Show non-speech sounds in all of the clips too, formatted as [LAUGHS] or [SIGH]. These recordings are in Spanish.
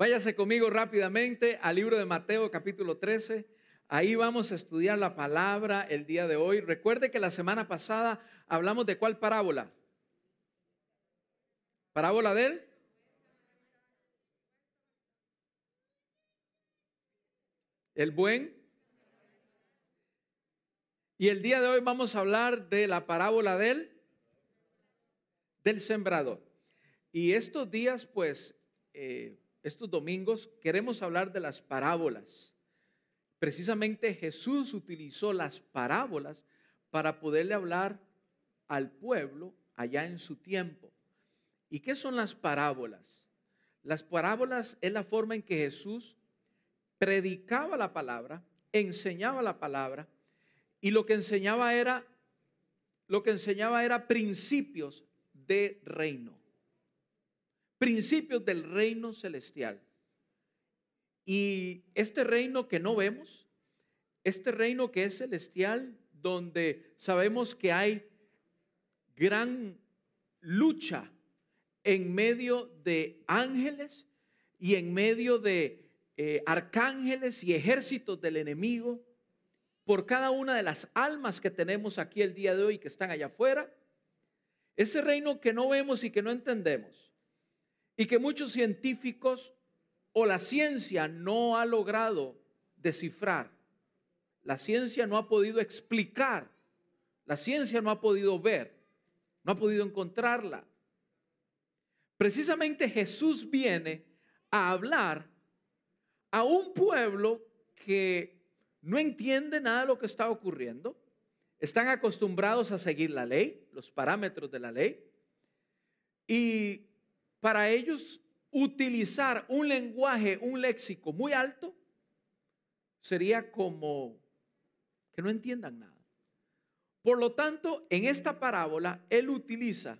Váyase conmigo rápidamente al libro de Mateo capítulo 13. Ahí vamos a estudiar la palabra el día de hoy. Recuerde que la semana pasada hablamos de cuál parábola. Parábola de él. El buen. Y el día de hoy vamos a hablar de la parábola del, del sembrador. Y estos días, pues, eh, estos domingos, queremos hablar de las parábolas. Precisamente Jesús utilizó las parábolas para poderle hablar al pueblo allá en su tiempo. ¿Y qué son las parábolas? Las parábolas es la forma en que Jesús predicaba la palabra, enseñaba la palabra y lo que enseñaba era lo que enseñaba era principios de reino principios del reino celestial. Y este reino que no vemos, este reino que es celestial, donde sabemos que hay gran lucha en medio de ángeles y en medio de eh, arcángeles y ejércitos del enemigo, por cada una de las almas que tenemos aquí el día de hoy que están allá afuera, ese reino que no vemos y que no entendemos y que muchos científicos o la ciencia no ha logrado descifrar. La ciencia no ha podido explicar. La ciencia no ha podido ver. No ha podido encontrarla. Precisamente Jesús viene a hablar a un pueblo que no entiende nada de lo que está ocurriendo. Están acostumbrados a seguir la ley, los parámetros de la ley. Y para ellos utilizar un lenguaje, un léxico muy alto, sería como que no entiendan nada. Por lo tanto, en esta parábola, Él utiliza,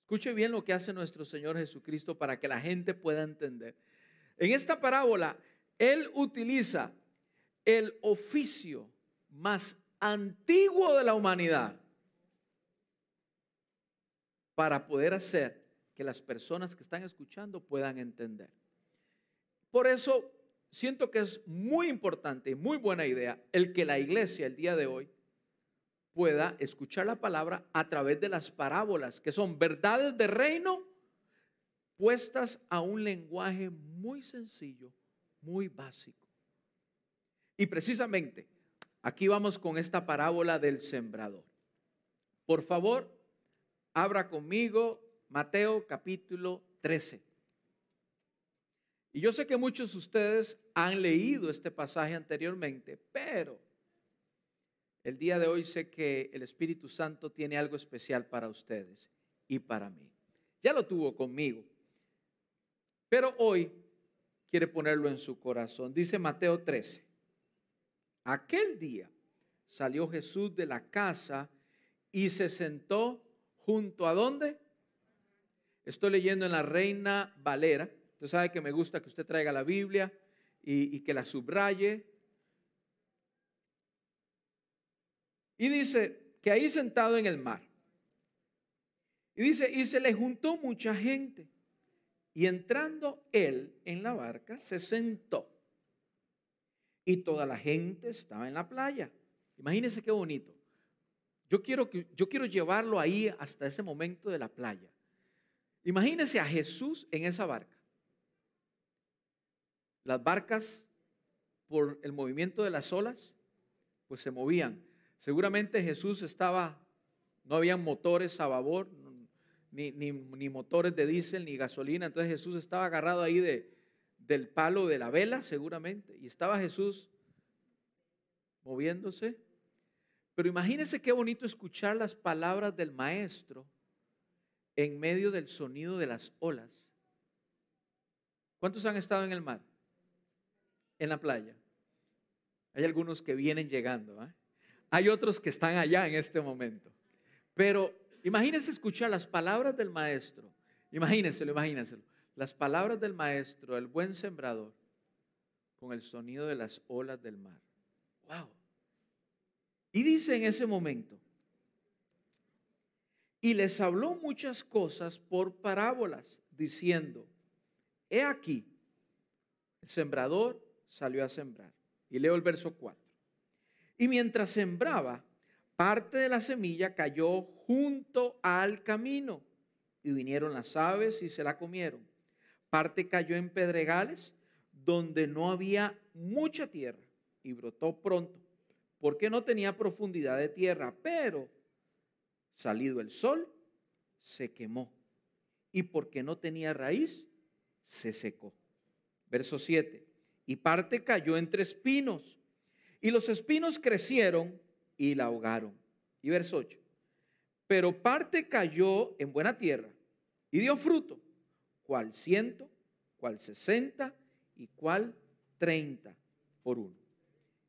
escuche bien lo que hace nuestro Señor Jesucristo para que la gente pueda entender. En esta parábola, Él utiliza el oficio más antiguo de la humanidad para poder hacer que las personas que están escuchando puedan entender. Por eso siento que es muy importante y muy buena idea el que la iglesia el día de hoy pueda escuchar la palabra a través de las parábolas, que son verdades de reino puestas a un lenguaje muy sencillo, muy básico. Y precisamente aquí vamos con esta parábola del sembrador. Por favor, Abra conmigo Mateo capítulo 13. Y yo sé que muchos de ustedes han leído este pasaje anteriormente, pero el día de hoy sé que el Espíritu Santo tiene algo especial para ustedes y para mí. Ya lo tuvo conmigo, pero hoy quiere ponerlo en su corazón. Dice Mateo 13, aquel día salió Jesús de la casa y se sentó junto a dónde? Estoy leyendo en la Reina Valera. Usted sabe que me gusta que usted traiga la Biblia y, que la subraye. Y dice que ahí sentado en el mar. Y dice, y se le juntó mucha gente. Y entrando él en la barca, se sentó. Y toda la gente estaba en la playa. Imagínense qué bonito. Yo quiero, yo quiero llevarlo ahí hasta ese momento de la playa. Imagínense a Jesús en esa barca. Las barcas, por el movimiento de las olas, pues se movían. Seguramente Jesús estaba, no habían motores a babor, ni, ni, ni motores de diésel, ni gasolina. Entonces Jesús estaba agarrado ahí de, del palo de la vela, seguramente. Y estaba Jesús moviéndose pero imagínense qué bonito escuchar las palabras del maestro en medio del sonido de las olas. ¿Cuántos han estado en el mar? En la playa. Hay algunos que vienen llegando. ¿eh? Hay otros que están allá en este momento. Pero imagínense escuchar las palabras del maestro. Imagínenselo, imagínenselo. Las palabras del maestro, el buen sembrador, con el sonido de las olas del mar. ¡Wow! Y dice en ese momento, y les habló muchas cosas por parábolas, diciendo, he aquí, el sembrador salió a sembrar. Y leo el verso 4. Y mientras sembraba, parte de la semilla cayó junto al camino y vinieron las aves y se la comieron. Parte cayó en pedregales donde no había mucha tierra y brotó pronto, porque no tenía profundidad de tierra, pero salido el sol, se quemó. Y porque no tenía raíz, se secó. Verso 7. Y parte cayó entre espinos, y los espinos crecieron y la ahogaron. Y verso 8. Pero parte cayó en buena tierra y dio fruto, cual ciento, cual sesenta y cual treinta por uno.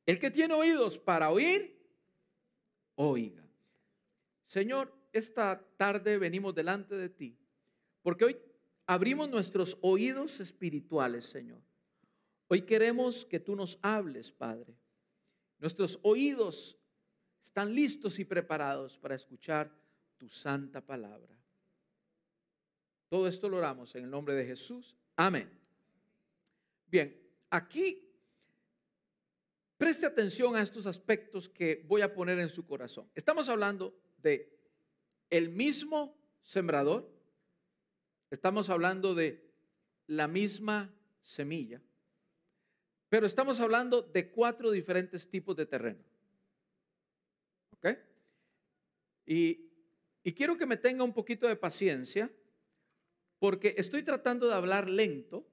El que tiene oídos para oír, oiga. Señor, esta tarde venimos delante de ti, porque hoy abrimos nuestros oídos espirituales, Señor. Hoy queremos que tú nos hables, Padre. Nuestros oídos están listos y preparados para escuchar tu santa palabra. Todo esto lo oramos en el nombre de Jesús. Amén. Bien, aquí preste atención a estos aspectos que voy a poner en su corazón. Estamos hablando de el mismo sembrador, estamos hablando de la misma semilla, pero estamos hablando de cuatro diferentes tipos de terreno. ¿Ok? Y, y quiero que me tenga un poquito de paciencia porque estoy tratando de hablar lento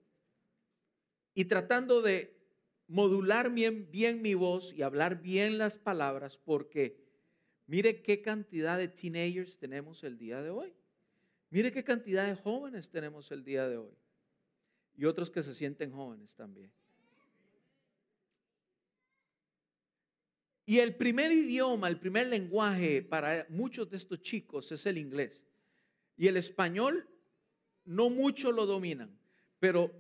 y tratando de modular bien, mi voz y hablar bien las palabras porque Mire qué cantidad de teenagers tenemos el día de hoy. Mire qué cantidad de jóvenes tenemos el día de hoy. Y otros que se sienten jóvenes también. Y el primer idioma, el primer lenguaje para muchos de estos chicos es el inglés. Y el español no mucho lo dominan, pero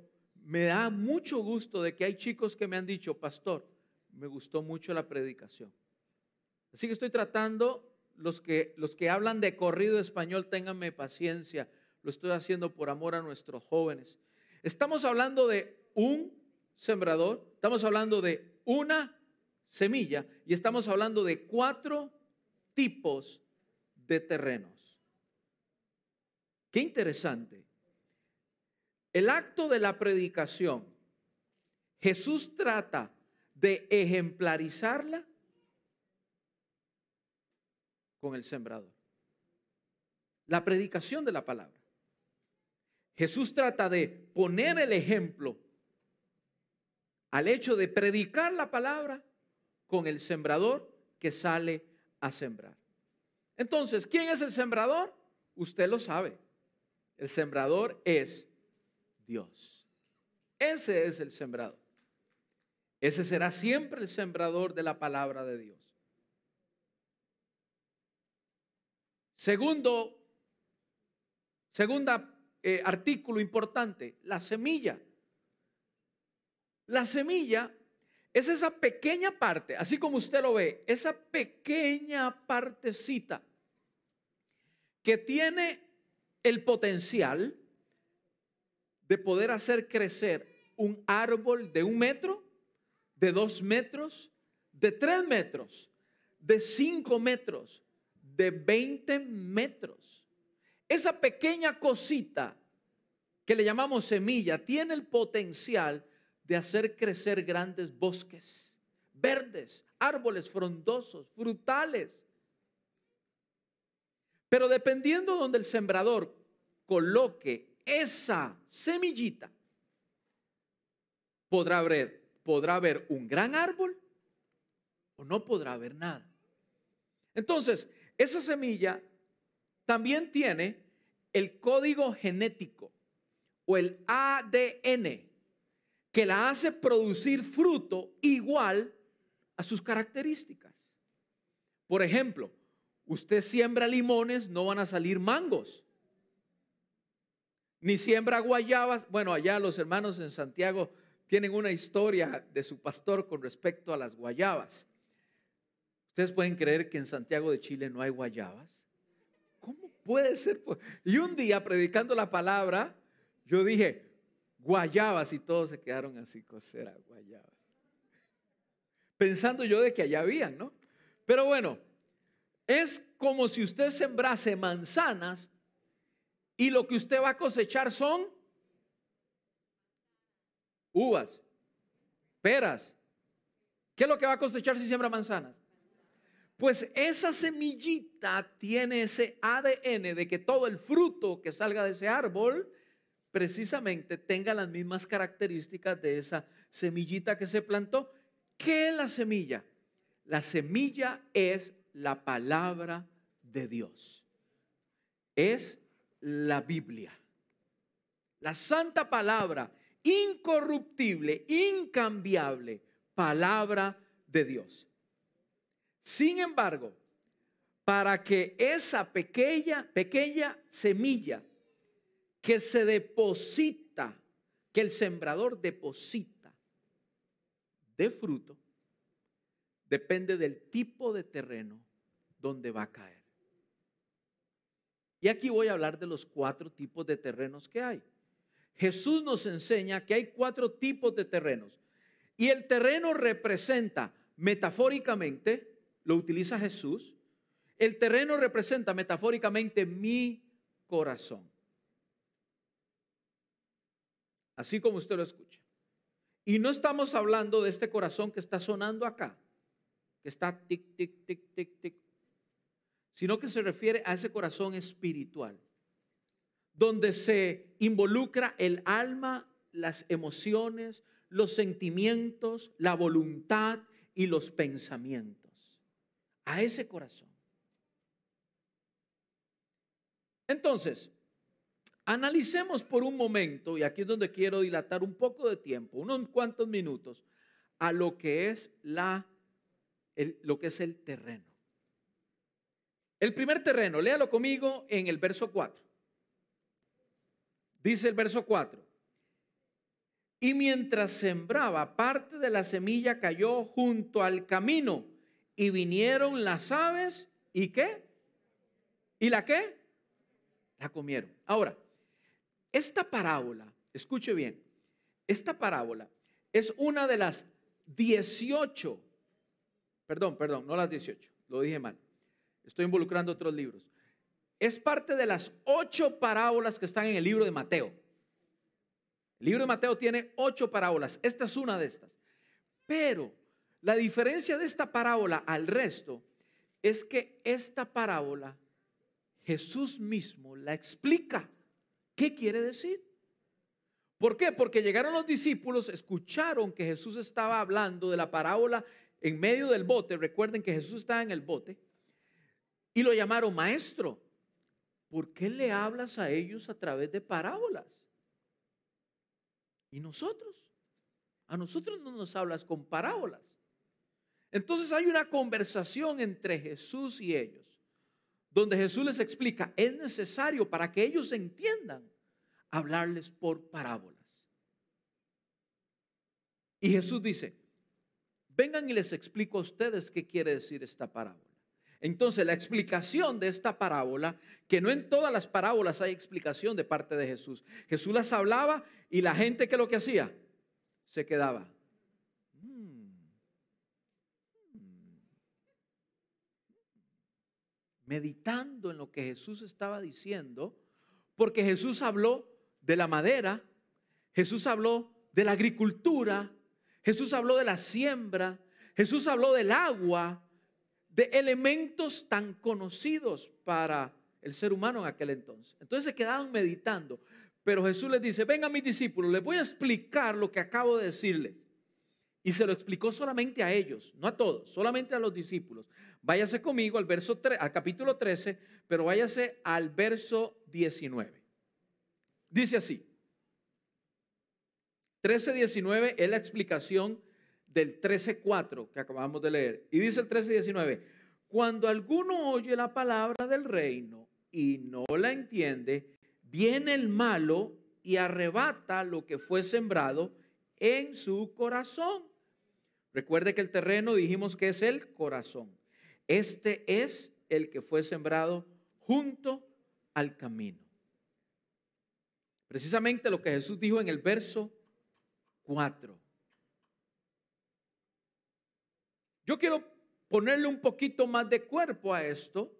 me da mucho gusto de que hay chicos que me han dicho, pastor, me gustó mucho la predicación. Así que estoy tratando, los que, los que hablan de corrido español, ténganme paciencia, lo estoy haciendo por amor a nuestros jóvenes. Estamos hablando de un sembrador, estamos hablando de una semilla y estamos hablando de cuatro tipos de terrenos. Qué interesante. El acto de la predicación, Jesús trata de ejemplarizarla con el sembrador. La predicación de la palabra. Jesús trata de poner el ejemplo al hecho de predicar la palabra con el sembrador que sale a sembrar. Entonces, ¿quién es el sembrador? Usted lo sabe. El sembrador es Dios. Ese es el sembrador. Ese será siempre el sembrador de la palabra de Dios. Segundo, segunda eh, artículo importante, la semilla. La semilla es esa pequeña parte, así como usted lo ve, esa pequeña partecita que tiene el potencial de poder hacer crecer un árbol de un metro, de dos metros, de tres metros, de cinco metros, de 20 metros. Esa pequeña cosita que le llamamos semilla tiene el potencial de hacer crecer grandes bosques, verdes, árboles frondosos, frutales. Pero dependiendo donde el sembrador coloque esa semillita, podrá haber, podrá haber un gran árbol o no podrá haber nada. Entonces, esa semilla también tiene el código genético o el ADN que la hace producir fruto igual a sus características. Por ejemplo, usted siembra limones, no van a salir mangos. Ni siembra guayabas. Bueno, allá los hermanos en Santiago tienen una historia de su pastor con respecto a las guayabas. ¿Ustedes pueden creer que en Santiago de Chile no hay guayabas? ¿Cómo puede ser? Y un día predicando la palabra, yo dije, guayabas y todos se quedaron así, cosera, guayabas. Pensando yo de que allá habían, ¿no? Pero bueno, es como si usted sembrase manzanas y lo que usted va a cosechar son uvas, peras. ¿Qué es lo que va a cosechar si siembra manzanas? Pues esa semillita tiene ese ADN de que todo el fruto que salga de ese árbol precisamente tenga las mismas características de esa semillita que se plantó. ¿Qué es la semilla? La semilla es la palabra de Dios. Es la Biblia. La santa palabra, incorruptible, incambiable, palabra de Dios. Sin embargo, para que esa pequeña, pequeña semilla que se deposita, que el sembrador deposita de fruto, depende del tipo de terreno donde va a caer. Y aquí voy a hablar de los cuatro tipos de terrenos que hay. Jesús nos enseña que hay cuatro tipos de terrenos. Y el terreno representa metafóricamente lo utiliza Jesús. El terreno representa metafóricamente mi corazón. Así como usted lo escucha. Y no estamos hablando de este corazón que está sonando acá, que está tic, tic, tic, tic, tic, sino que se refiere a ese corazón espiritual, donde se involucra el alma, las emociones, los sentimientos, la voluntad y los pensamientos a ese corazón. Entonces, analicemos por un momento, y aquí es donde quiero dilatar un poco de tiempo, unos cuantos minutos, a lo que es la lo que es el terreno. El primer terreno, léalo conmigo en el verso 4. Dice el verso 4. Y mientras sembraba, parte de la semilla cayó junto al camino y vinieron las aves y qué? ¿Y la qué? La comieron. Ahora, esta parábola, escuche bien, esta parábola es una de las 18, perdón, perdón, no las 18, lo dije mal, estoy involucrando otros libros. Es parte de las ocho parábolas que están en el libro de Mateo. El libro de Mateo tiene ocho parábolas, esta es una de estas. Pero la diferencia de esta parábola al resto es que esta parábola Jesús mismo la explica. ¿Qué quiere decir? ¿Por qué? Porque llegaron los discípulos, escucharon que Jesús estaba hablando de la parábola en medio del bote. Recuerden que Jesús estaba en el bote. Y lo llamaron maestro. ¿Por qué le hablas a ellos a través de parábolas? ¿Y nosotros? A nosotros no nos hablas con parábolas. Entonces hay una conversación entre Jesús y ellos, donde Jesús les explica, es necesario para que ellos entiendan, hablarles por parábolas. Y Jesús dice, vengan y les explico a ustedes qué quiere decir esta parábola. Entonces la explicación de esta parábola, que no en todas las parábolas hay explicación de parte de Jesús. Jesús las hablaba y la gente que lo que hacía, se quedaba. meditando en lo que Jesús estaba diciendo, porque Jesús habló de la madera, Jesús habló de la agricultura, Jesús habló de la siembra, Jesús habló del agua, de elementos tan conocidos para el ser humano en aquel entonces. Entonces se quedaban meditando, pero Jesús les dice, vengan mis discípulos, les voy a explicar lo que acabo de decirles. Y se lo explicó solamente a ellos, no a todos, solamente a los discípulos. Váyase conmigo al verso al capítulo 13, pero váyase al verso 19. Dice así. 13, 19 es la explicación del 13.4 que acabamos de leer. Y dice el 13, 19, cuando alguno oye la palabra del reino y no la entiende, viene el malo y arrebata lo que fue sembrado en su corazón. Recuerde que el terreno dijimos que es el corazón. Este es el que fue sembrado junto al camino. Precisamente lo que Jesús dijo en el verso 4. Yo quiero ponerle un poquito más de cuerpo a esto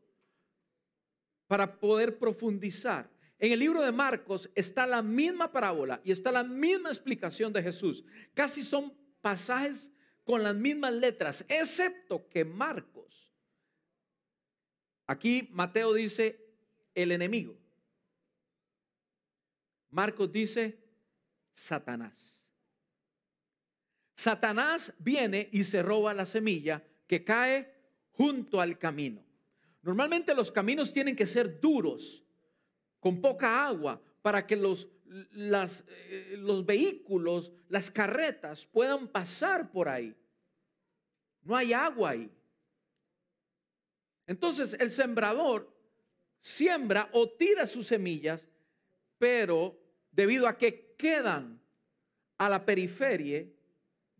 para poder profundizar. En el libro de Marcos está la misma parábola y está la misma explicación de Jesús. Casi son pasajes con las mismas letras, excepto que Marcos. Aquí Mateo dice el enemigo. Marcos dice Satanás. Satanás viene y se roba la semilla que cae junto al camino. Normalmente los caminos tienen que ser duros, con poca agua, para que los, eh, los vehículos, las carretas puedan pasar por ahí. No hay agua ahí. Entonces el sembrador siembra o tira sus semillas, pero debido a que quedan a la periferia,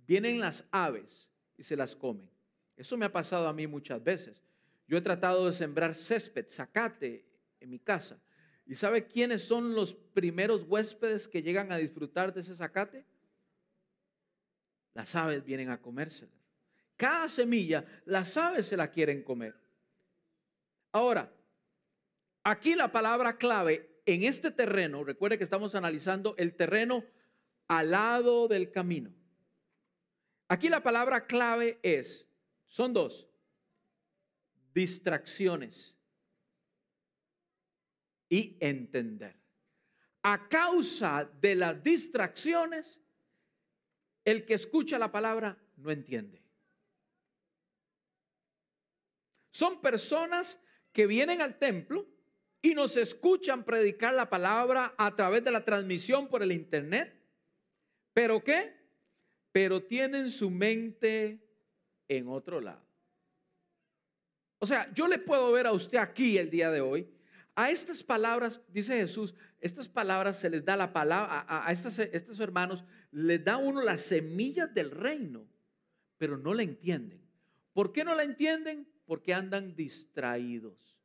vienen las aves y se las comen. Eso me ha pasado a mí muchas veces. Yo he tratado de sembrar césped, zacate en mi casa. ¿Y sabe quiénes son los primeros huéspedes que llegan a disfrutar de ese zacate? Las aves vienen a comérselas. Cada semilla, las aves se la quieren comer. Ahora, aquí la palabra clave en este terreno, recuerde que estamos analizando el terreno al lado del camino. Aquí la palabra clave es, son dos, distracciones y entender. A causa de las distracciones, el que escucha la palabra no entiende. Son personas que vienen al templo y nos escuchan predicar la palabra a través de la transmisión por el internet. ¿Pero qué? Pero tienen su mente en otro lado. O sea, yo le puedo ver a usted aquí el día de hoy. A estas palabras, dice Jesús, estas palabras se les da la palabra, a, estos, estos hermanos les da uno las semillas del reino, pero no la entienden. ¿Por qué no la entienden? Porque andan distraídos.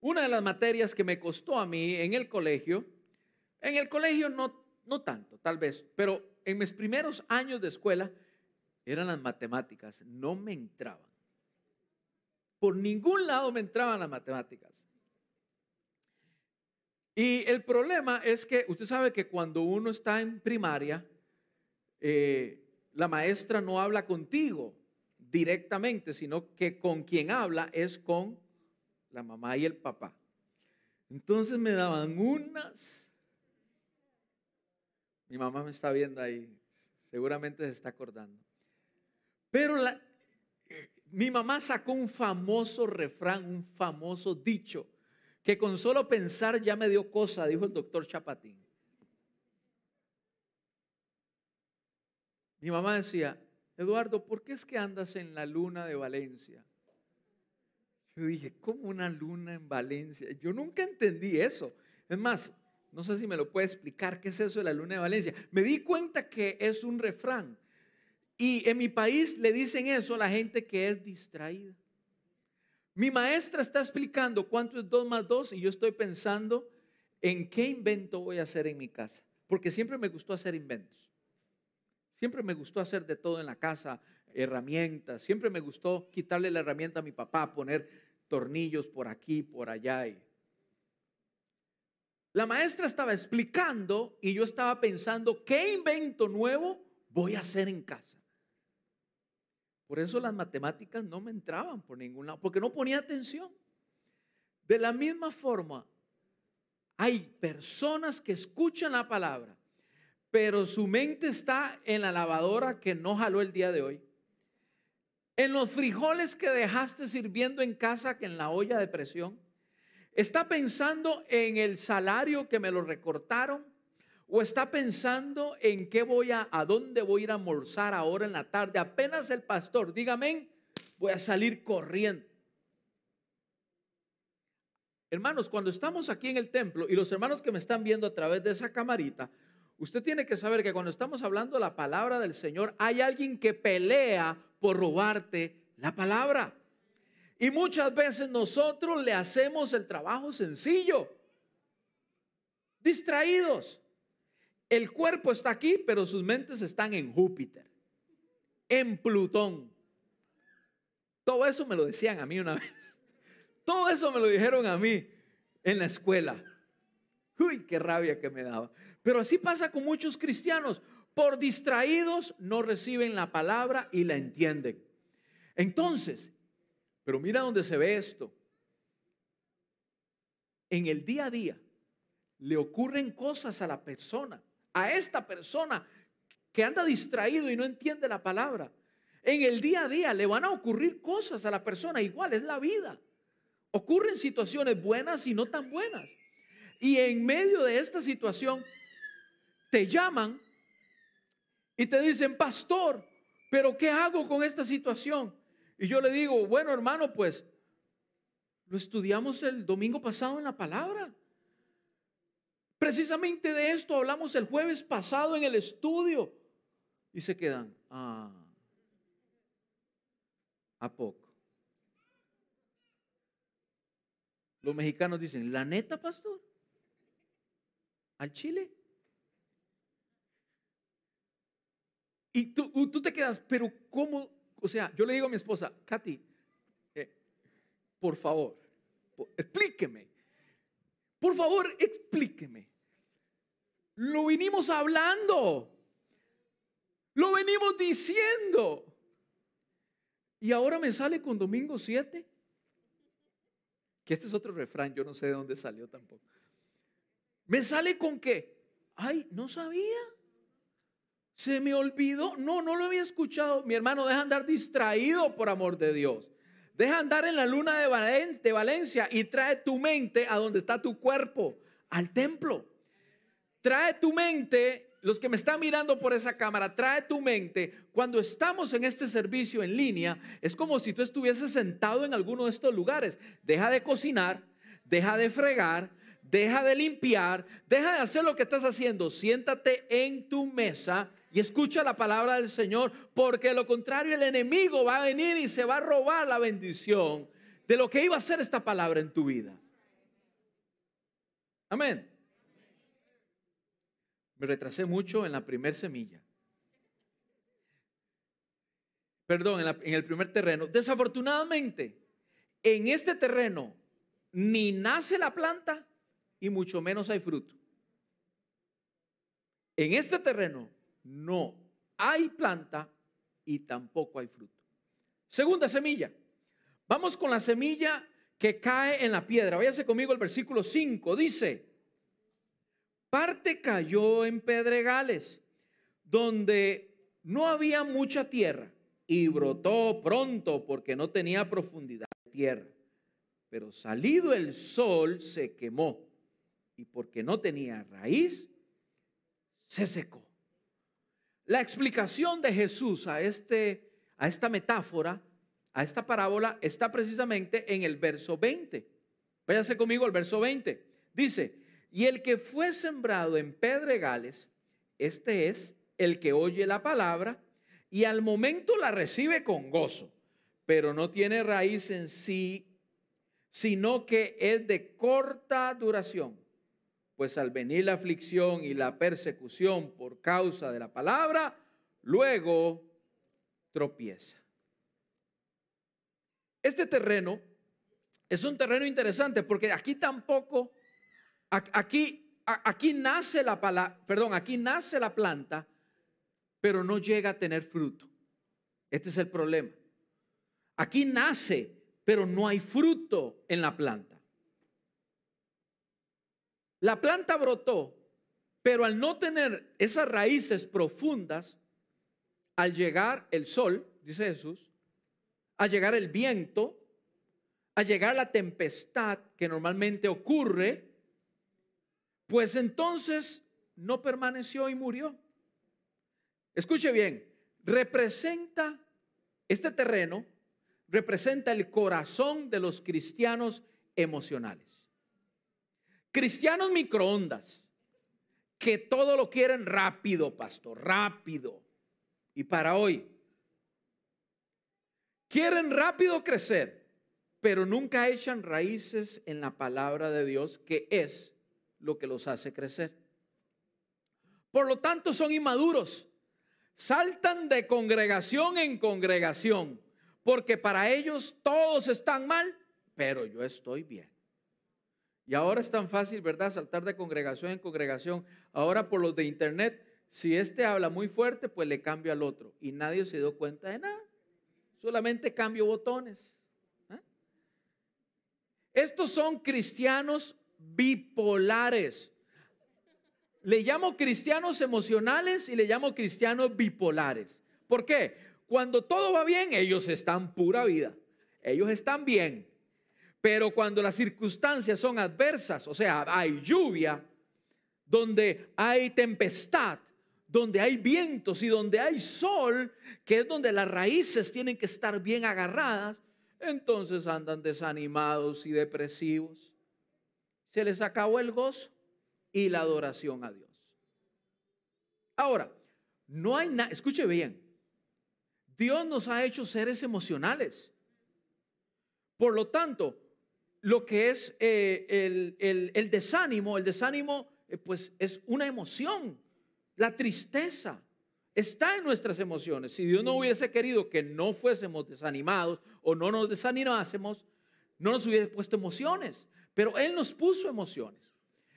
Una de las materias que me costó a mí en el colegio, en el colegio no, no tanto, tal vez, pero en mis primeros años de escuela eran las matemáticas, no me entraban. Por ningún lado me entraban las matemáticas. Y el problema es que usted sabe que cuando uno está en primaria, eh, la maestra no habla contigo directamente, sino que con quien habla es con la mamá y el papá. Entonces me daban unas. Mi mamá me está viendo ahí, seguramente se está acordando. Pero mi mamá sacó un famoso refrán, un famoso dicho, que con solo pensar ya me dio cosa, dijo el doctor Chapatín. Mi mamá decía, Eduardo, ¿por qué es que andas en la luna de Valencia? Yo dije, ¿cómo una luna en Valencia? Yo nunca entendí eso. Es más, no sé si me lo puede explicar qué es eso de la luna de Valencia. Me di cuenta que es un refrán y en mi país le dicen eso a la gente que es distraída. Mi maestra está explicando cuánto es 2 más 2 y yo estoy pensando en qué invento voy a hacer en mi casa. Porque siempre me gustó hacer inventos. Siempre me gustó hacer de todo en la casa, herramientas. Siempre me gustó quitarle la herramienta a mi papá, poner tornillos por aquí, por allá. La maestra estaba explicando y yo estaba pensando, ¿qué invento nuevo voy a hacer en casa? Por eso las matemáticas no me entraban por ningún lado, porque no ponía atención. De la misma forma, hay personas que escuchan la palabra, pero su mente está en la lavadora que no jaló el día de hoy. En los frijoles que dejaste sirviendo en casa, que en la olla de presión. Está pensando en el salario que me lo recortaron o está pensando en qué voy a, a dónde voy a ir a almorzar ahora en la tarde. Apenas el pastor, dígame, voy a salir corriendo. Hermanos, cuando estamos aquí en el templo y los hermanos que me están viendo a través de esa camarita, usted tiene que saber que cuando estamos hablando la palabra del Señor, hay alguien que pelea por robarte la palabra. Y muchas veces nosotros le hacemos el trabajo sencillo. distraídos. El cuerpo está aquí, pero sus mentes están en Júpiter, en Plutón. Todo eso me lo decían a mí una [LAUGHS] vez. Todo eso me lo dijeron a mí en la escuela. Uy, qué rabia que me daba. Pero así pasa con muchos cristianos. Por distraídos no reciben la palabra y la entienden. Entonces, pero mira dónde se ve esto. En el día a día le ocurren cosas a la persona, a esta persona que anda distraído y no entiende la palabra. En el día a día le van a ocurrir cosas a la persona, igual es la vida. Ocurren situaciones buenas y no tan buenas. Y en medio de esta situación te llaman y te dicen, pastor, pero ¿qué hago con esta situación? Y yo le digo, bueno hermano, pues lo estudiamos el domingo pasado en la palabra. Precisamente de esto hablamos el jueves pasado en el estudio. Y se quedan, ah, ¿a poco? Los mexicanos dicen, ¿la neta, pastor? ¿Al Chile? Y tú, tú te quedas, pero ¿cómo? O sea, yo le digo a mi esposa, Katy, eh, por favor, explíqueme. Por favor, explíqueme. Lo vinimos hablando. Lo venimos diciendo. Y ahora me sale con domingo 7. Que este es otro refrán, yo no sé de dónde salió tampoco. Me sale con que, ay, no sabía. Se me olvidó. No, no lo había escuchado. Mi hermano, deja andar distraído por amor de Dios. Deja andar en la luna de, de Valencia y trae tu mente a donde está tu cuerpo, al templo. Trae tu mente, los que me están mirando por esa cámara, trae tu mente. Cuando estamos en este servicio en línea, es como si tú estuvieses sentado en alguno de estos lugares. Deja de cocinar, deja de fregar, deja de limpiar, deja de hacer lo que estás haciendo. Siéntate en tu mesa y escucha la palabra del Señor, porque de lo contrario el enemigo va a venir y se va a robar la bendición de lo que iba a ser esta palabra en tu vida. Amén. Me retrasé mucho en la primer semilla. Perdón, en, en el primer terreno. Desafortunadamente, en este terreno ni nace la planta y mucho menos hay fruto. En este terreno no hay planta y tampoco hay fruto. Segunda semilla. Vamos con la semilla que cae en la piedra. Váyase conmigo el versículo 5. Dice, parte cayó en pedregales, donde no había mucha tierra, y brotó pronto porque no tenía profundidad de tierra. Pero salido el sol se quemó, y porque no tenía raíz, se secó. La explicación de Jesús a, este, a esta metáfora, a esta parábola, está precisamente en el verso 20. Váyase conmigo al verso 20. Dice, y el que fue sembrado en pedregales, este es el que oye la palabra y al momento la recibe con gozo, pero no tiene raíz en sí, sino que es de corta duración pues al venir la aflicción y la persecución por causa de la palabra, luego tropieza. Este terreno es un terreno interesante porque aquí tampoco, aquí, aquí nace la palabra, perdón, aquí nace la planta, pero no llega a tener fruto. Este es el problema. Aquí nace, pero no hay fruto en la planta. La planta brotó, pero al no tener esas raíces profundas, al llegar el sol, dice Jesús, al llegar el viento, al llegar la tempestad que normalmente ocurre, pues entonces no permaneció y murió. Escuche bien, representa este terreno, representa el corazón de los cristianos emocionales. Cristianos microondas, que todo lo quieren rápido, pastor, rápido. Y para hoy, quieren rápido crecer, pero nunca echan raíces en la palabra de Dios, que es lo que los hace crecer. Por lo tanto, son inmaduros. Saltan de congregación en congregación, porque para ellos todos están mal, pero yo estoy bien. Y ahora es tan fácil, ¿verdad? Saltar de congregación en congregación. Ahora por los de internet, si este habla muy fuerte, pues le cambio al otro. Y nadie se dio cuenta de nada. Solamente cambio botones. ¿eh? Estos son cristianos bipolares. Le llamo cristianos emocionales y le llamo cristianos bipolares. ¿Por qué? Cuando todo va bien, ellos están pura vida. Ellos están bien. Pero cuando las circunstancias son adversas, o sea, hay lluvia, donde hay tempestad, donde hay vientos y donde hay sol, que es donde las raíces tienen que estar bien agarradas, entonces andan desanimados y depresivos. Se les acabó el gozo y la adoración a Dios. Ahora, no hay nada, escuche bien, Dios nos ha hecho seres emocionales. Por lo tanto, lo que es eh, el, desánimo, el desánimo eh, pues es una emoción, la tristeza está en nuestras emociones. Si Dios no hubiese querido que no fuésemos desanimados o no nos desanimásemos, no nos hubiese puesto emociones, pero Él nos puso emociones.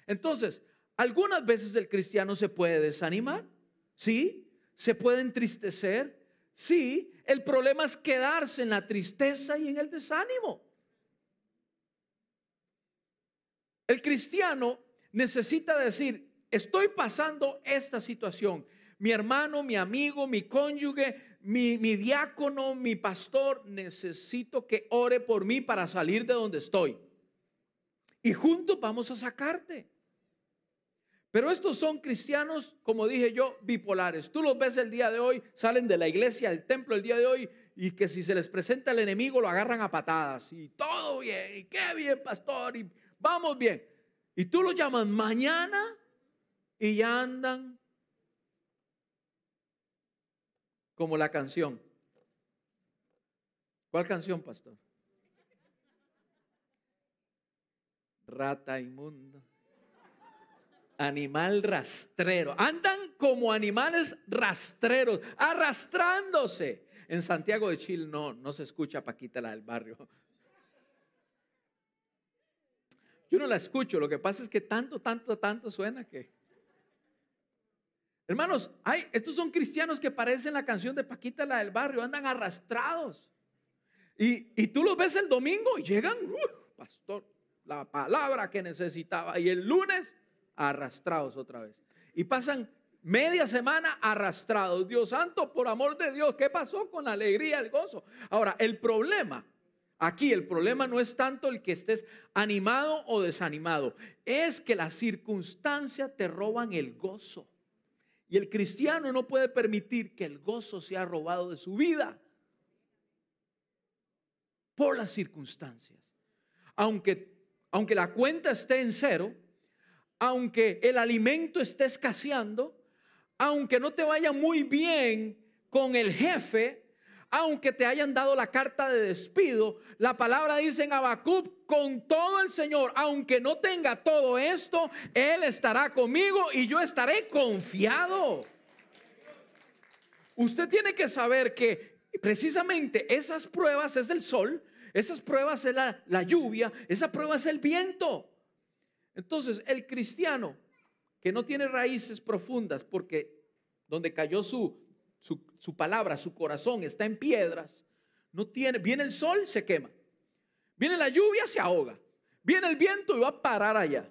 Entonces, algunas veces el cristiano se puede desanimar, ¿sí? Se puede entristecer, sí. El problema es quedarse en la tristeza y en el desánimo. El cristiano necesita decir, estoy pasando esta situación. Mi hermano, mi amigo, mi cónyuge, mi, diácono, mi pastor, necesito que ore por mí para salir de donde estoy. Y juntos vamos a sacarte. Pero estos son cristianos, como dije yo, bipolares. Tú los ves el día de hoy, salen de la iglesia, del templo el día de hoy, y que si se les presenta el enemigo lo agarran a patadas. Y todo bien, y qué bien, pastor, y vamos bien. Y tú lo llamas mañana y ya andan como la canción. ¿Cuál canción, pastor? Rata inmundo. Animal rastrero. Andan como animales rastreros, arrastrándose. En Santiago de Chile no, no se escucha Paquita la del barrio. Yo no la escucho, lo que pasa es que tanto, tanto, tanto suena que... Hermanos, hay, estos son cristianos que parecen la canción de Paquita, la del barrio, andan arrastrados. Y, tú los ves el domingo y llegan, uh, pastor, la palabra que necesitaba. Y el lunes, arrastrados otra vez. Y pasan media semana arrastrados. Dios santo, por amor de Dios, ¿qué pasó con la alegría, el gozo? Ahora, el problema Aquí el problema no es tanto el que estés animado o desanimado, es que las circunstancias te roban el gozo. Y el cristiano no puede permitir que el gozo sea robado de su vida por las circunstancias. Aunque, aunque la cuenta esté en cero, aunque el alimento esté escaseando, aunque no te vaya muy bien con el jefe, aunque te hayan dado la carta de despido, la palabra dice en Habacuc, con todo el Señor, aunque no tenga todo esto, Él estará conmigo y yo estaré confiado. Usted tiene que saber que precisamente esas pruebas es el sol, esas pruebas es la, la lluvia, esa prueba es el viento. Entonces, el cristiano que no tiene raíces profundas porque donde cayó su su, palabra, su corazón está en piedras, no tiene, viene el sol, se quema. Viene la lluvia, se ahoga. Viene el viento y va a parar allá.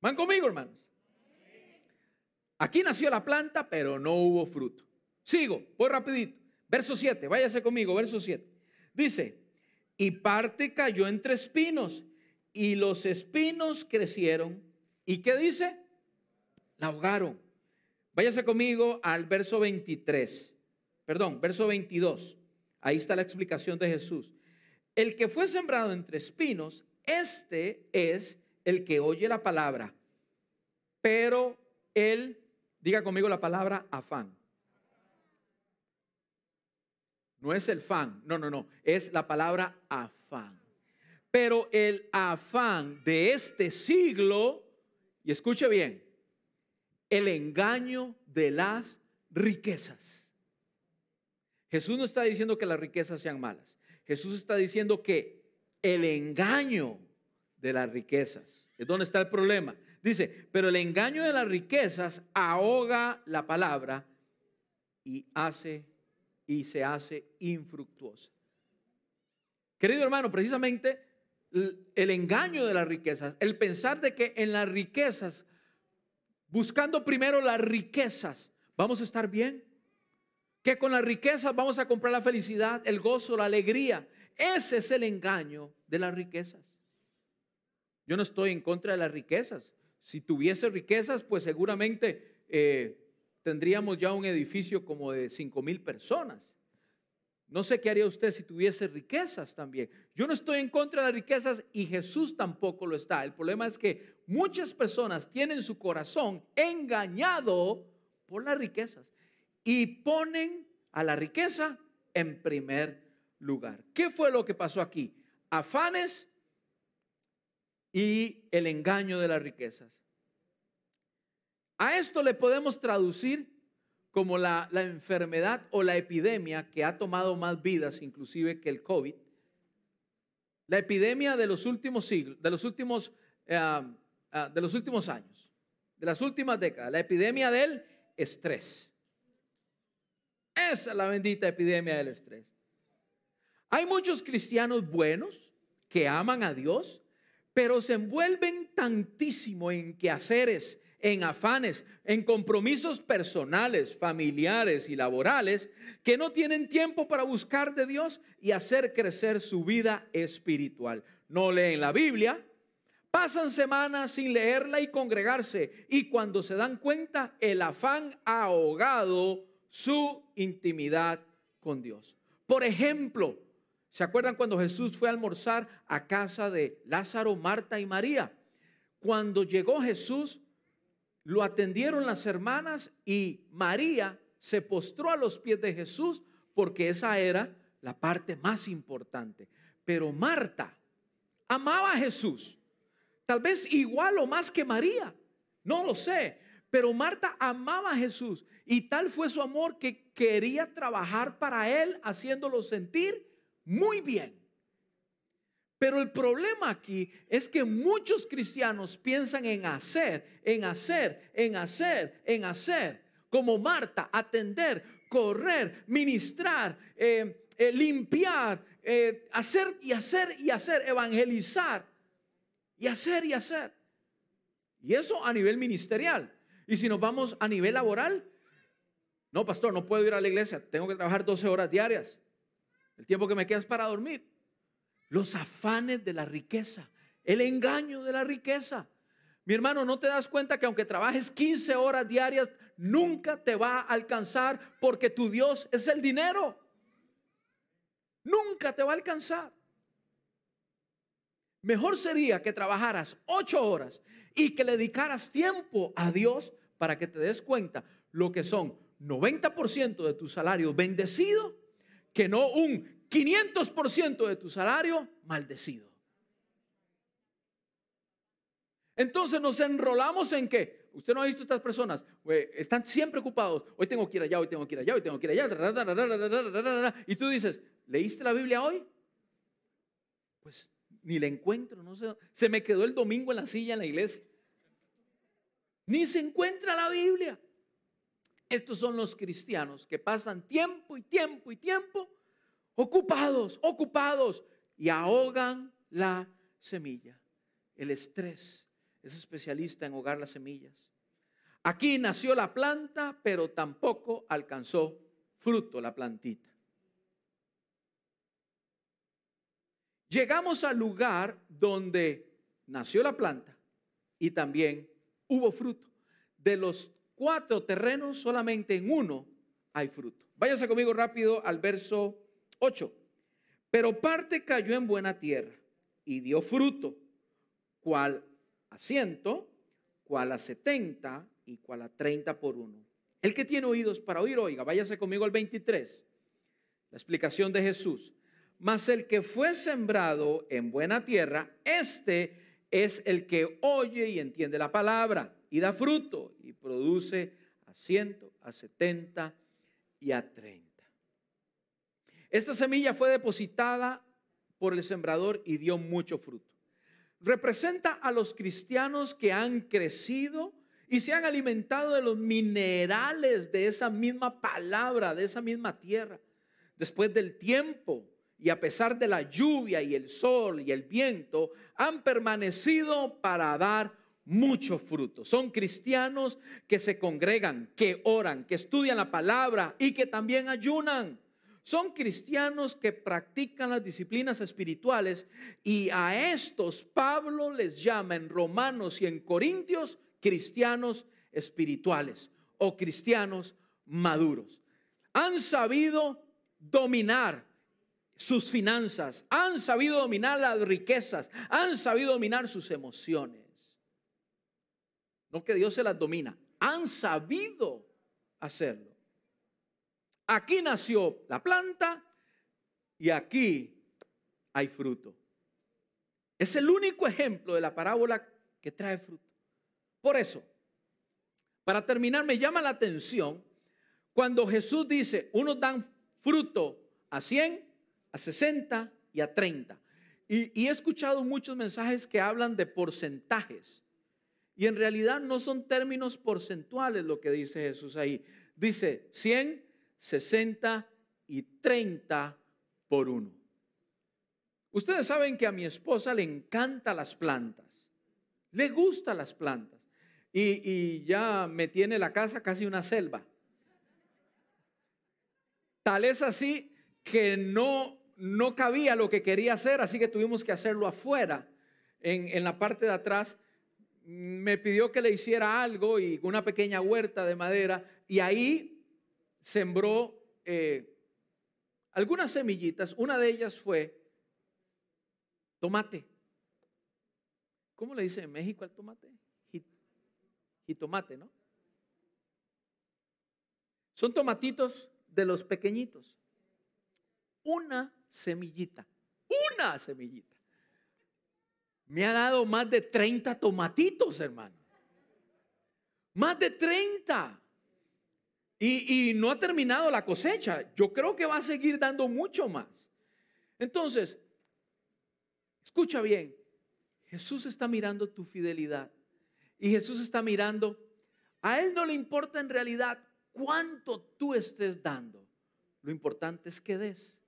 ¿Van conmigo, hermanos? Aquí nació la planta, pero no hubo fruto. Sigo, voy rapidito. Verso 7, váyase conmigo, verso 7. Dice, y parte cayó entre espinos, y los espinos crecieron. ¿Y qué dice? La ahogaron. Váyase conmigo al verso 23, perdón, verso 22. Ahí está la explicación de Jesús. El que fue sembrado entre espinos, este es el que oye la palabra, pero él, diga conmigo la palabra afán. No es el fan, no, no, no, es la palabra afán. Pero el afán de este siglo, y escuche bien, el engaño de las riquezas. Jesús no está diciendo que las riquezas sean malas. Jesús está diciendo que el engaño de las riquezas es donde está el problema. Dice, pero el engaño de las riquezas ahoga la palabra y hace y se hace infructuosa. Querido hermano, precisamente el engaño de las riquezas, el pensar de que en las riquezas, buscando primero las riquezas, vamos a estar bien, que con las riquezas vamos a comprar la felicidad, el gozo, la alegría. Ese es el engaño de las riquezas. Yo no estoy en contra de las riquezas. Si tuviese riquezas, pues seguramente eh, tendríamos ya un edificio como de cinco mil personas. No sé qué haría usted si tuviese riquezas también. Yo no estoy en contra de las riquezas y Jesús tampoco lo está. El problema es que muchas personas tienen su corazón engañado por las riquezas y ponen a la riqueza en primer lugar. ¿Qué fue lo que pasó aquí? Afanes y el engaño de las riquezas. A esto le podemos traducir como la, enfermedad o la epidemia que ha tomado más vidas, inclusive que el COVID, la epidemia de los últimos siglos, de los últimos, eh, ah, de los últimos años, de las últimas décadas, la epidemia del estrés. Esa es la bendita epidemia del estrés. Hay muchos cristianos buenos que aman a Dios, pero se envuelven tantísimo en quehaceres, en afanes, en compromisos personales, familiares y laborales, que no tienen tiempo para buscar de Dios y hacer crecer su vida espiritual. No leen la Biblia, pasan semanas sin leerla y congregarse, y cuando se dan cuenta, el afán ha ahogado su intimidad con Dios. Por ejemplo, ¿se acuerdan cuando Jesús fue a almorzar a casa de Lázaro, Marta y María? Cuando llegó Jesús, lo atendieron las hermanas y María se postró a los pies de Jesús porque esa era la parte más importante. Pero Marta amaba a Jesús, tal vez igual o más que María, no lo sé, pero Marta amaba a Jesús y tal fue su amor que quería trabajar para él haciéndolo sentir muy bien. Pero el problema aquí es que muchos cristianos piensan en hacer, en hacer, en hacer, en hacer, como Marta, atender, correr, ministrar, eh, eh, limpiar, eh, hacer y hacer y hacer, evangelizar y hacer y hacer. Y eso a nivel ministerial. Y si nos vamos a nivel laboral, no, pastor, no puedo ir a la iglesia, tengo que trabajar 12 horas diarias. El tiempo que me queda es para dormir los afanes de la riqueza, el engaño de la riqueza. Mi hermano, ¿no te das cuenta que aunque trabajes 15 horas diarias, nunca te va a alcanzar porque tu Dios es el dinero? Nunca te va a alcanzar. Mejor sería que trabajaras 8 horas y que le dedicaras tiempo a Dios para que te des cuenta lo que son 90% de tu salario bendecido, que no un 500% de tu salario maldecido. Entonces nos enrolamos en que, usted no ha visto estas personas, están siempre ocupados, hoy tengo que ir allá, hoy tengo que ir allá, hoy tengo que ir allá, y tú dices, ¿leíste la Biblia hoy? Pues ni la encuentro, no sé, se me quedó el domingo en la silla en la iglesia. Ni se encuentra la Biblia. Estos son los cristianos que pasan tiempo y tiempo y tiempo ocupados, ocupados, y ahogan la semilla. El estrés es especialista en ahogar las semillas. Aquí nació la planta, pero tampoco alcanzó fruto la plantita. Llegamos al lugar donde nació la planta y también hubo fruto. De los cuatro terrenos, solamente en uno hay fruto. Váyase conmigo rápido al verso 8. Pero parte cayó en buena tierra y dio fruto, cual a ciento, cual a setenta y cual a treinta por uno. El que tiene oídos para oír, oiga, váyase conmigo al 23. La explicación de Jesús. Mas el que fue sembrado en buena tierra, este es el que oye y entiende la palabra y da fruto y produce a ciento, a setenta y a treinta. Esta semilla fue depositada por el sembrador y dio mucho fruto. Representa a los cristianos que han crecido y se han alimentado de los minerales de esa misma palabra, de esa misma tierra. Después del tiempo y a pesar de la lluvia y el sol y el viento, han permanecido para dar mucho fruto. Son cristianos que se congregan, que oran, que estudian la palabra y que también ayunan. Son cristianos que practican las disciplinas espirituales y a estos Pablo les llama en Romanos y en Corintios cristianos espirituales o cristianos maduros. Han sabido dominar sus finanzas, han sabido dominar las riquezas, han sabido dominar sus emociones. No que Dios se las domina, han sabido hacerlo. Aquí nació la planta y aquí hay fruto. Es el único ejemplo de la parábola que trae fruto. Por eso, para terminar, me llama la atención cuando Jesús dice, unos dan fruto a 100, a 60 y a 30. Y, he escuchado muchos mensajes que hablan de porcentajes. Y en realidad no son términos porcentuales lo que dice Jesús ahí. Dice 100, 60 y 30 por uno. Ustedes saben que a mi esposa le encantan las plantas, le gustan las plantas y, y ya me tiene la casa casi una selva. Tal es así que no, no cabía lo que quería hacer, así que tuvimos que hacerlo afuera, en, en la parte de atrás. Me pidió que le hiciera algo y una pequeña huerta de madera y ahí sembró eh, algunas semillitas. Una de ellas fue tomate. ¿Cómo le dice en México al tomate? Jitomate, ¿no? Son tomatitos de los pequeñitos. Una semillita, una semillita. Me ha dado más de 30 tomatitos, hermano. Más de 30. Y, no ha terminado la cosecha. Yo creo que va a seguir dando mucho más. Entonces, escucha bien, Jesús está mirando tu fidelidad. Y Jesús está mirando, a Él no le importa en realidad cuánto tú estés dando. Lo importante es que des.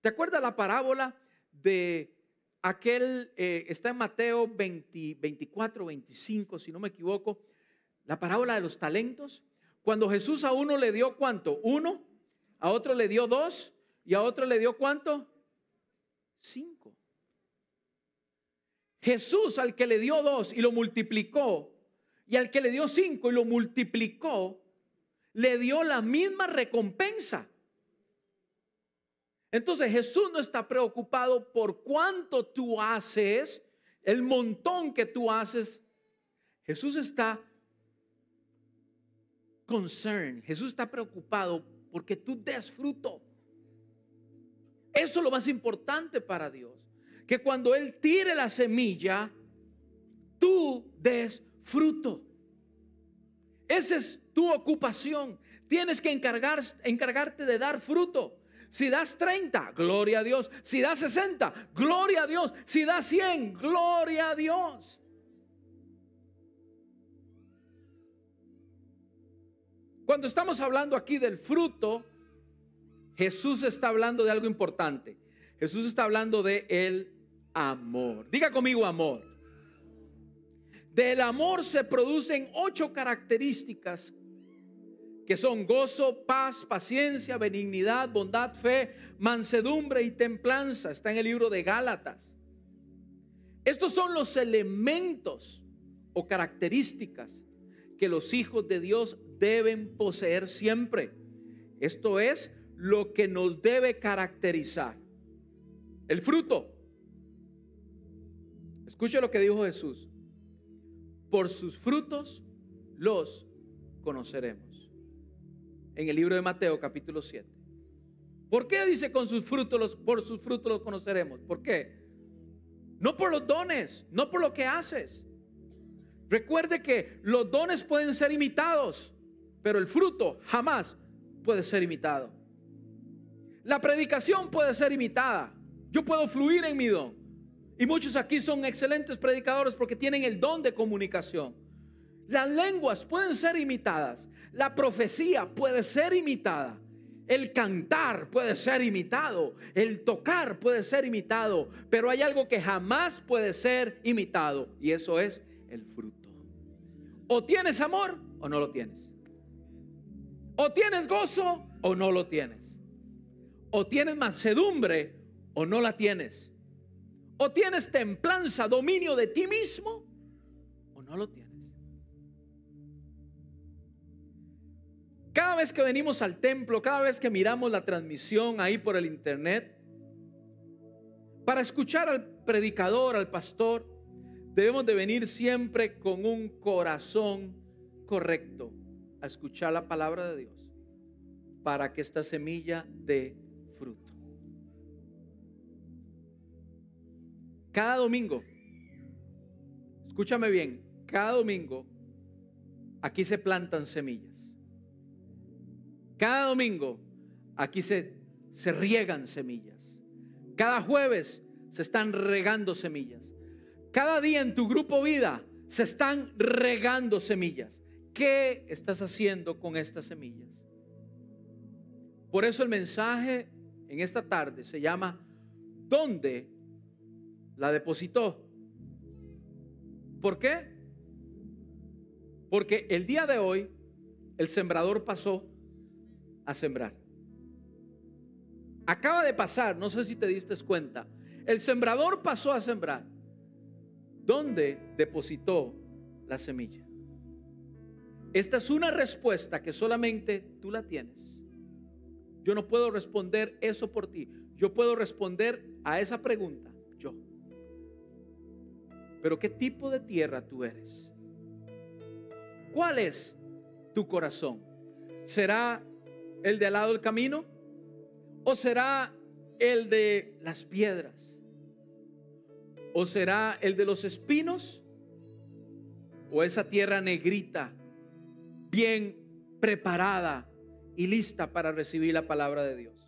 ¿Te acuerdas la parábola de aquel, eh, está en Mateo 24, 25, si no me equivoco, la parábola de los talentos? Cuando Jesús a uno le dio cuánto? Uno, a otro le dio dos y a otro le dio cuánto? Cinco. Jesús al que le dio dos y lo multiplicó y al que le dio cinco y lo multiplicó, le dio la misma recompensa. Entonces Jesús no está preocupado por cuánto tú haces, el montón que tú haces. Jesús está concern. Jesús está preocupado porque tú des fruto. Eso es lo más importante para Dios. Que cuando Él tire la semilla, tú des fruto. Esa es tu ocupación. Tienes que encargar, encargarte de dar fruto. Si das 30, gloria a Dios. Si das 60, gloria a Dios. Si das 100, gloria a Dios. Cuando estamos hablando aquí del fruto, Jesús está hablando de algo importante. Jesús está hablando de el amor. Diga conmigo amor. Del amor se producen ocho características que son gozo, paz, paciencia, benignidad, bondad, fe, mansedumbre y templanza. Está en el libro de Gálatas. Estos son los elementos o características que los hijos de Dios deben poseer siempre. Esto es lo que nos debe caracterizar. El fruto. Escuche lo que dijo Jesús. Por sus frutos los conoceremos. En el libro de Mateo capítulo 7. ¿Por qué dice con sus frutos los, por sus frutos los conoceremos? ¿Por qué? No por los dones, no por lo que haces. Recuerde que los dones pueden ser imitados, pero el fruto jamás puede ser imitado. La predicación puede ser imitada. Yo puedo fluir en mi don. Y muchos aquí son excelentes predicadores porque tienen el don de comunicación. Las lenguas pueden ser imitadas. La profecía puede ser imitada. El cantar puede ser imitado. El tocar puede ser imitado. Pero hay algo que jamás puede ser imitado. Y eso es el fruto. O tienes amor o no lo tienes. O tienes gozo o no lo tienes. O tienes mansedumbre o no la tienes. O tienes templanza, dominio de ti mismo o no lo tienes. Cada vez que venimos al templo, cada vez que miramos la transmisión ahí por el internet, para escuchar al predicador, al pastor, debemos de venir siempre con un corazón correcto a escuchar la palabra de Dios para que esta semilla dé fruto. Cada domingo, escúchame bien, cada domingo aquí se plantan semillas. Cada domingo aquí se, se riegan semillas. Cada jueves se están regando semillas. Cada día en tu grupo vida se están regando semillas. ¿Qué estás haciendo con estas semillas? Por eso el mensaje en esta tarde se llama ¿Dónde la depositó? ¿Por qué? Porque el día de hoy el sembrador pasó a sembrar. Acaba de pasar, no sé si te diste cuenta, el sembrador pasó a sembrar. ¿Dónde depositó la semilla? Esta es una respuesta que solamente tú la tienes. Yo no puedo responder eso por ti. Yo puedo responder a esa pregunta yo. Pero ¿qué tipo de tierra tú eres? ¿Cuál es tu corazón? ¿Será el de al lado del camino? ¿O será el de las piedras? ¿O será el de los espinos? ¿O esa tierra negrita, bien preparada y lista para recibir la palabra de Dios?